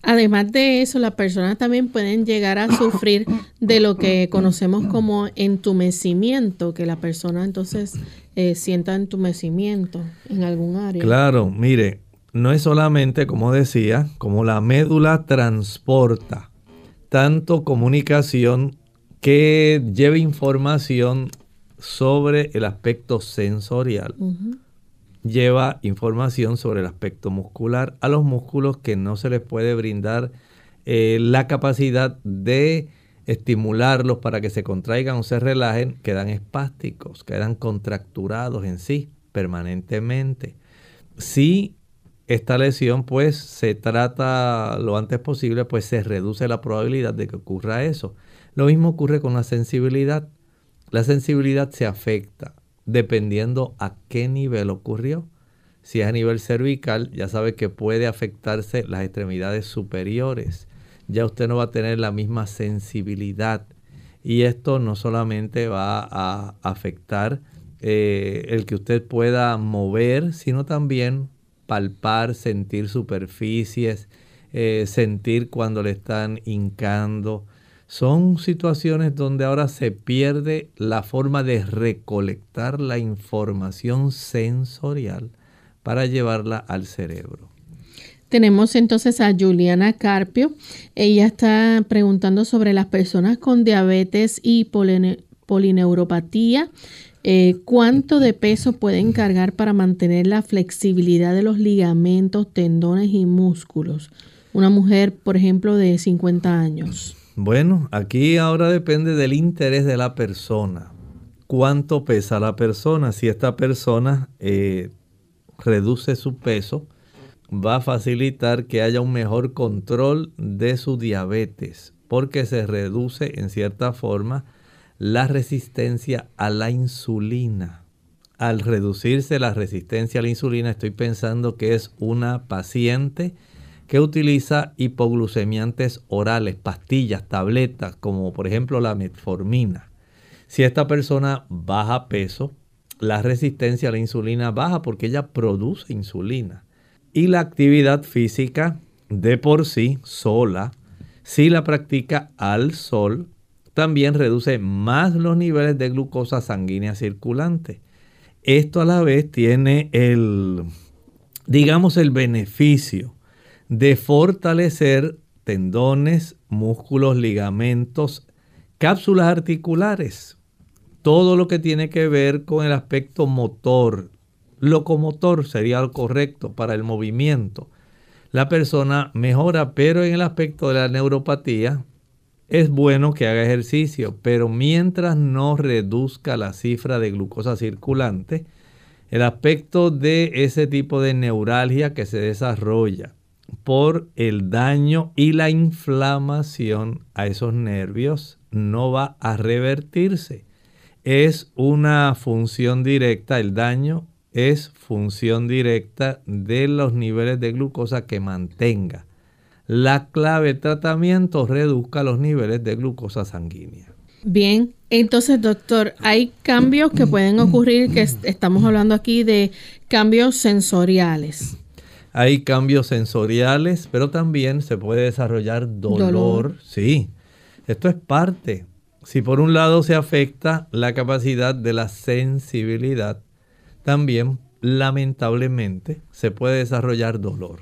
Además de eso, las personas también pueden llegar a sufrir de lo que conocemos como entumecimiento, que la persona entonces eh, sienta entumecimiento en algún área. Claro, mire, no es solamente, como decía, como la médula transporta tanto comunicación que lleve información sobre el aspecto sensorial. Lleva información sobre el aspecto muscular. A los músculos que no se les puede brindar eh, la capacidad de estimularlos para que se contraigan o se relajen, quedan espásticos, quedan contracturados en sí permanentemente. Si esta lesión pues se trata lo antes posible, pues se reduce la probabilidad de que ocurra eso. Lo mismo ocurre con la sensibilidad. La sensibilidad se afecta dependiendo a qué nivel ocurrió. Si es a nivel cervical, ya sabe que puede afectarse las extremidades superiores. Ya usted no va a tener la misma sensibilidad. Y esto no solamente va a afectar eh, el que usted pueda mover, sino también palpar, sentir superficies, eh, sentir cuando le están hincando. Son situaciones donde ahora se pierde la forma de recolectar la información sensorial para llevarla al cerebro. Tenemos entonces a Juliana Carpio. Ella está preguntando sobre las personas con diabetes y polineuropatía. Eh, ¿Cuánto de peso pueden cargar para mantener la flexibilidad de los ligamentos, tendones y músculos? Una mujer, por ejemplo, de 50 años. Bueno, aquí ahora depende del interés de la persona. ¿Cuánto pesa la persona? Si esta persona eh, reduce su peso, va a facilitar que haya un mejor control de su diabetes, porque se reduce en cierta forma la resistencia a la insulina. Al reducirse la resistencia a la insulina, estoy pensando que es una paciente que utiliza hipoglucemiantes orales, pastillas, tabletas, como por ejemplo la metformina. Si esta persona baja peso, la resistencia a la insulina baja porque ella produce insulina. Y la actividad física de por sí, sola, si la practica al sol, también reduce más los niveles de glucosa sanguínea circulante. Esto a la vez tiene el, digamos, el beneficio de fortalecer tendones, músculos, ligamentos, cápsulas articulares, todo lo que tiene que ver con el aspecto motor, locomotor sería lo correcto para el movimiento. La persona mejora, pero en el aspecto de la neuropatía es bueno que haga ejercicio, pero mientras no reduzca la cifra de glucosa circulante, el aspecto de ese tipo de neuralgia que se desarrolla por el daño y la inflamación a esos nervios no va a revertirse. Es una función directa, el daño es función directa de los niveles de glucosa que mantenga la clave de tratamiento reduzca los niveles de glucosa sanguínea. Bien, entonces doctor, hay cambios que pueden ocurrir, que estamos hablando aquí de cambios sensoriales. Hay cambios sensoriales, pero también se puede desarrollar dolor. dolor. Sí, esto es parte. Si por un lado se afecta la capacidad de la sensibilidad, también lamentablemente se puede desarrollar dolor.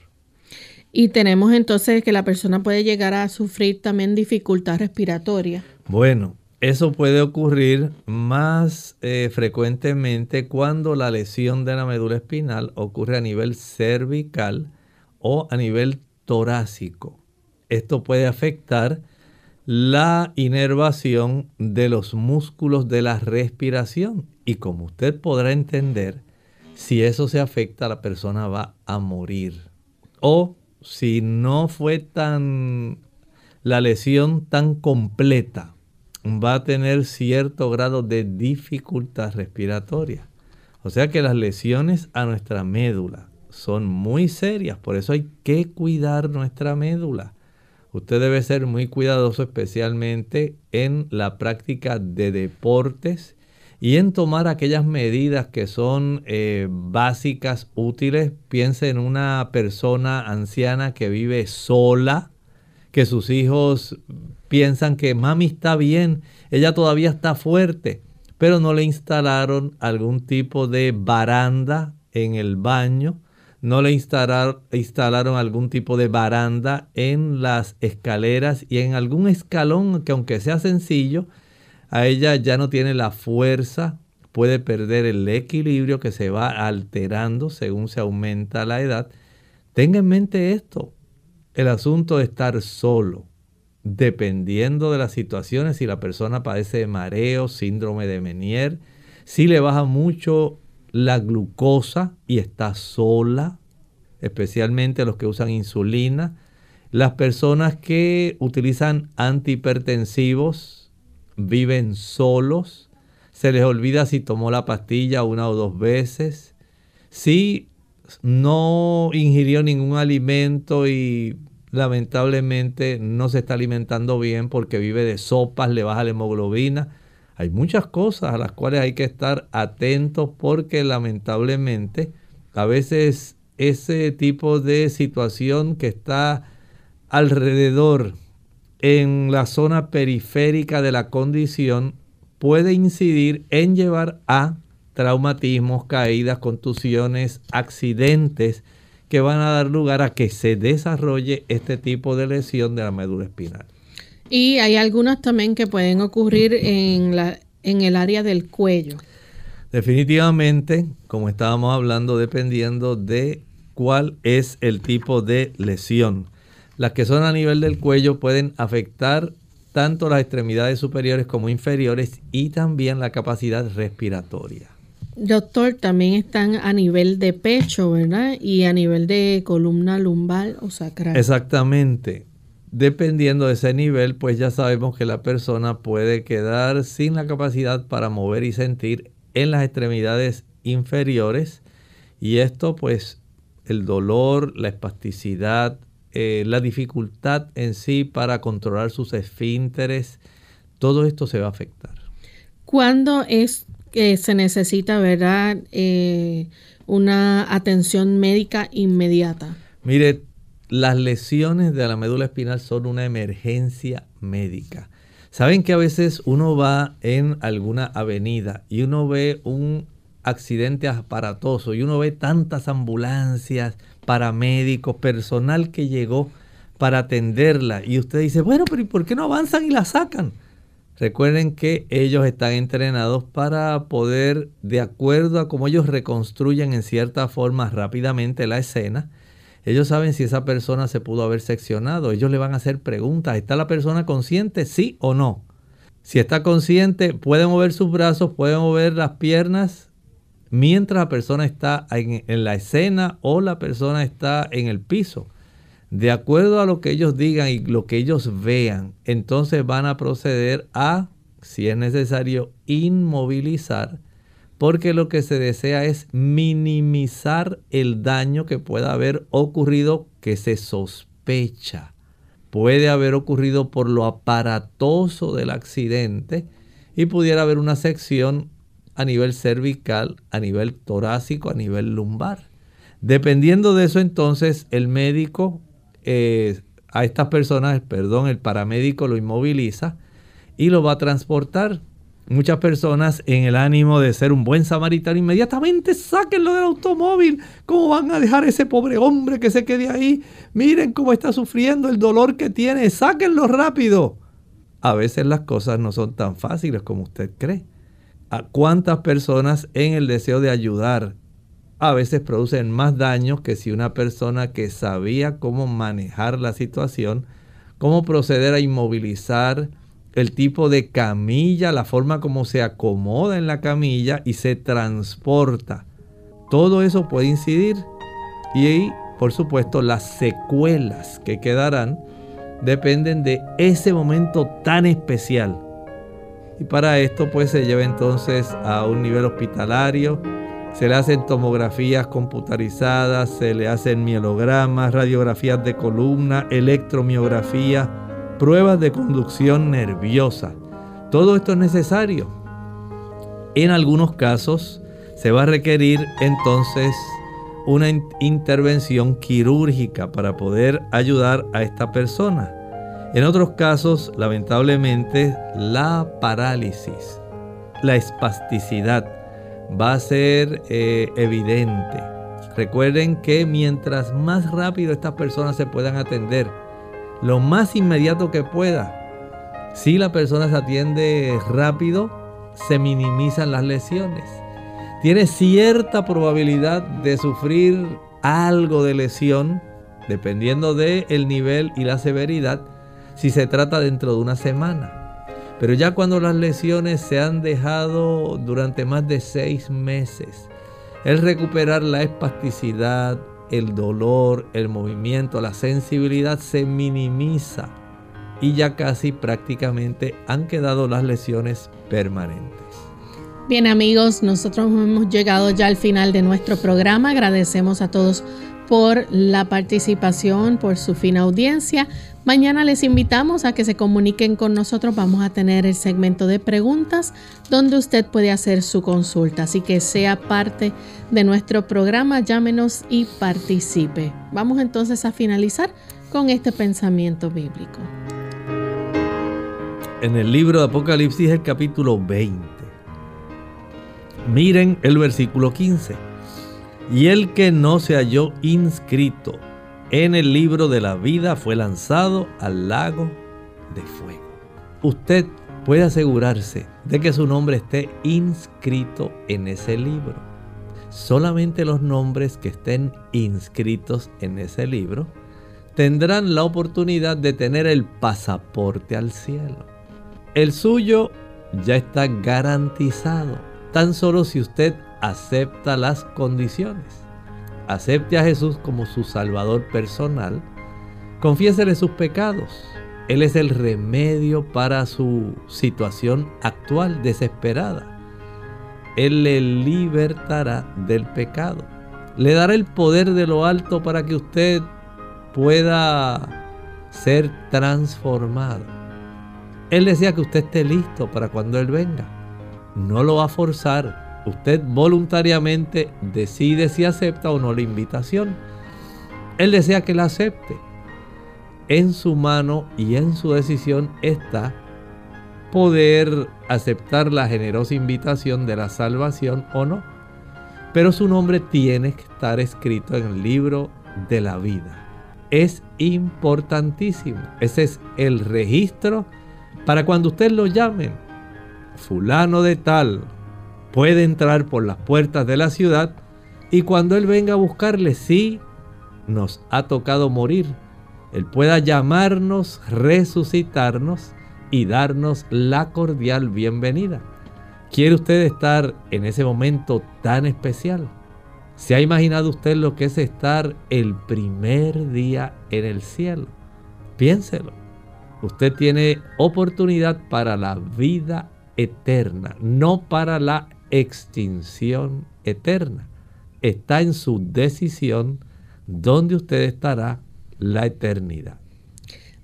Y tenemos entonces que la persona puede llegar a sufrir también dificultad respiratoria. Bueno, eso puede ocurrir más eh, frecuentemente cuando la lesión de la médula espinal ocurre a nivel cervical o a nivel torácico. Esto puede afectar la inervación de los músculos de la respiración. Y como usted podrá entender, si eso se afecta, la persona va a morir. O si no fue tan la lesión tan completa, va a tener cierto grado de dificultad respiratoria. O sea que las lesiones a nuestra médula son muy serias, por eso hay que cuidar nuestra médula. Usted debe ser muy cuidadoso especialmente en la práctica de deportes y en tomar aquellas medidas que son eh, básicas, útiles. Piense en una persona anciana que vive sola, que sus hijos piensan que mami está bien, ella todavía está fuerte, pero no le instalaron algún tipo de baranda en el baño, no le instalaron, instalaron algún tipo de baranda en las escaleras y en algún escalón que aunque sea sencillo, a ella ya no tiene la fuerza puede perder el equilibrio que se va alterando según se aumenta la edad. Tenga en mente esto, el asunto de estar solo, dependiendo de las situaciones, si la persona padece de mareo, síndrome de Menier, si le baja mucho la glucosa y está sola, especialmente los que usan insulina, las personas que utilizan antihipertensivos viven solos, se les olvida si tomó la pastilla una o dos veces, si no ingirió ningún alimento y lamentablemente no se está alimentando bien porque vive de sopas, le baja la hemoglobina. Hay muchas cosas a las cuales hay que estar atentos porque lamentablemente a veces ese tipo de situación que está alrededor en la zona periférica de la condición puede incidir en llevar a traumatismos, caídas, contusiones, accidentes que van a dar lugar a que se desarrolle este tipo de lesión de la médula espinal. Y hay algunas también que pueden ocurrir en, la, en el área del cuello. Definitivamente, como estábamos hablando, dependiendo de cuál es el tipo de lesión. Las que son a nivel del cuello pueden afectar tanto las extremidades superiores como inferiores y también la capacidad respiratoria. Doctor, también están a nivel de pecho, ¿verdad? Y a nivel de columna lumbar o sacral. Exactamente. Dependiendo de ese nivel, pues ya sabemos que la persona puede quedar sin la capacidad para mover y sentir en las extremidades inferiores. Y esto, pues, el dolor, la espasticidad, eh, la dificultad en sí para controlar sus esfínteres, todo esto se va a afectar. ¿Cuándo es que se necesita, verdad, eh, una atención médica inmediata? Mire, las lesiones de la médula espinal son una emergencia médica. Saben que a veces uno va en alguna avenida y uno ve un accidente aparatoso y uno ve tantas ambulancias, paramédicos, personal que llegó para atenderla y usted dice, bueno, pero ¿y por qué no avanzan y la sacan? Recuerden que ellos están entrenados para poder, de acuerdo a cómo ellos reconstruyen en cierta forma rápidamente la escena, ellos saben si esa persona se pudo haber seccionado. Ellos le van a hacer preguntas. ¿Está la persona consciente? Sí o no. Si está consciente, puede mover sus brazos, puede mover las piernas mientras la persona está en, en la escena o la persona está en el piso de acuerdo a lo que ellos digan y lo que ellos vean, entonces van a proceder a, si es necesario, inmovilizar, porque lo que se desea es minimizar el daño que pueda haber ocurrido que se sospecha. Puede haber ocurrido por lo aparatoso del accidente y pudiera haber una sección a nivel cervical, a nivel torácico, a nivel lumbar. Dependiendo de eso, entonces el médico eh, a estas personas, perdón, el paramédico lo inmoviliza y lo va a transportar. Muchas personas en el ánimo de ser un buen samaritano inmediatamente sáquenlo del automóvil. ¿Cómo van a dejar ese pobre hombre que se quede ahí? Miren cómo está sufriendo el dolor que tiene. Sáquenlo rápido. A veces las cosas no son tan fáciles como usted cree. ¿A cuántas personas en el deseo de ayudar a veces producen más daño que si una persona que sabía cómo manejar la situación, cómo proceder a inmovilizar el tipo de camilla, la forma como se acomoda en la camilla y se transporta. Todo eso puede incidir y por supuesto las secuelas que quedarán dependen de ese momento tan especial. Y para esto pues se lleva entonces a un nivel hospitalario, se le hacen tomografías computarizadas, se le hacen mielogramas, radiografías de columna, electromiografía, pruebas de conducción nerviosa. Todo esto es necesario. En algunos casos se va a requerir entonces una intervención quirúrgica para poder ayudar a esta persona. En otros casos, lamentablemente, la parálisis, la espasticidad, va a ser eh, evidente. Recuerden que mientras más rápido estas personas se puedan atender, lo más inmediato que pueda, si la persona se atiende rápido, se minimizan las lesiones. Tiene cierta probabilidad de sufrir algo de lesión, dependiendo del el nivel y la severidad, si se trata dentro de una semana. Pero ya cuando las lesiones se han dejado durante más de seis meses, el recuperar la espasticidad, el dolor, el movimiento, la sensibilidad se minimiza y ya casi prácticamente han quedado las lesiones permanentes. Bien amigos, nosotros hemos llegado ya al final de nuestro programa. Agradecemos a todos por la participación, por su fina audiencia. Mañana les invitamos a que se comuniquen con nosotros. Vamos a tener el segmento de preguntas donde usted puede hacer su consulta. Así que sea parte de nuestro programa, llámenos y participe. Vamos entonces a finalizar con este pensamiento bíblico. En el libro de Apocalipsis, el capítulo 20. Miren el versículo 15. Y el que no se halló inscrito en el libro de la vida fue lanzado al lago de fuego. Usted puede asegurarse de que su nombre esté inscrito en ese libro. Solamente los nombres que estén inscritos en ese libro tendrán la oportunidad de tener el pasaporte al cielo. El suyo ya está garantizado, tan solo si usted acepta las condiciones acepte a Jesús como su Salvador personal, confiésele sus pecados. Él es el remedio para su situación actual desesperada. Él le libertará del pecado. Le dará el poder de lo alto para que usted pueda ser transformado. Él desea que usted esté listo para cuando Él venga. No lo va a forzar, Usted voluntariamente decide si acepta o no la invitación. Él desea que la acepte. En su mano y en su decisión está poder aceptar la generosa invitación de la salvación o no. Pero su nombre tiene que estar escrito en el libro de la vida. Es importantísimo. Ese es el registro para cuando usted lo llame. Fulano de tal, puede entrar por las puertas de la ciudad y cuando Él venga a buscarle, sí, nos ha tocado morir. Él pueda llamarnos, resucitarnos y darnos la cordial bienvenida. ¿Quiere usted estar en ese momento tan especial? ¿Se ha imaginado usted lo que es estar el primer día en el cielo? Piénselo. Usted tiene oportunidad para la vida eterna, no para la extinción eterna. Está en su decisión dónde usted estará la eternidad.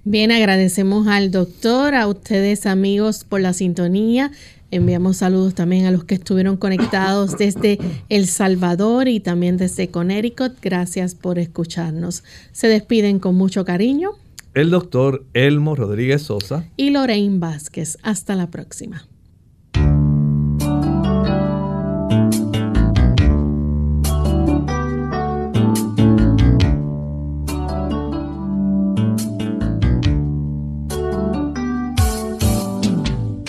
Bien, agradecemos al doctor, a ustedes amigos por la sintonía. Enviamos saludos también a los que estuvieron conectados desde El Salvador y también desde Connecticut. Gracias por escucharnos. Se despiden con mucho cariño. El doctor Elmo Rodríguez Sosa y Lorraine Vázquez. Hasta la próxima.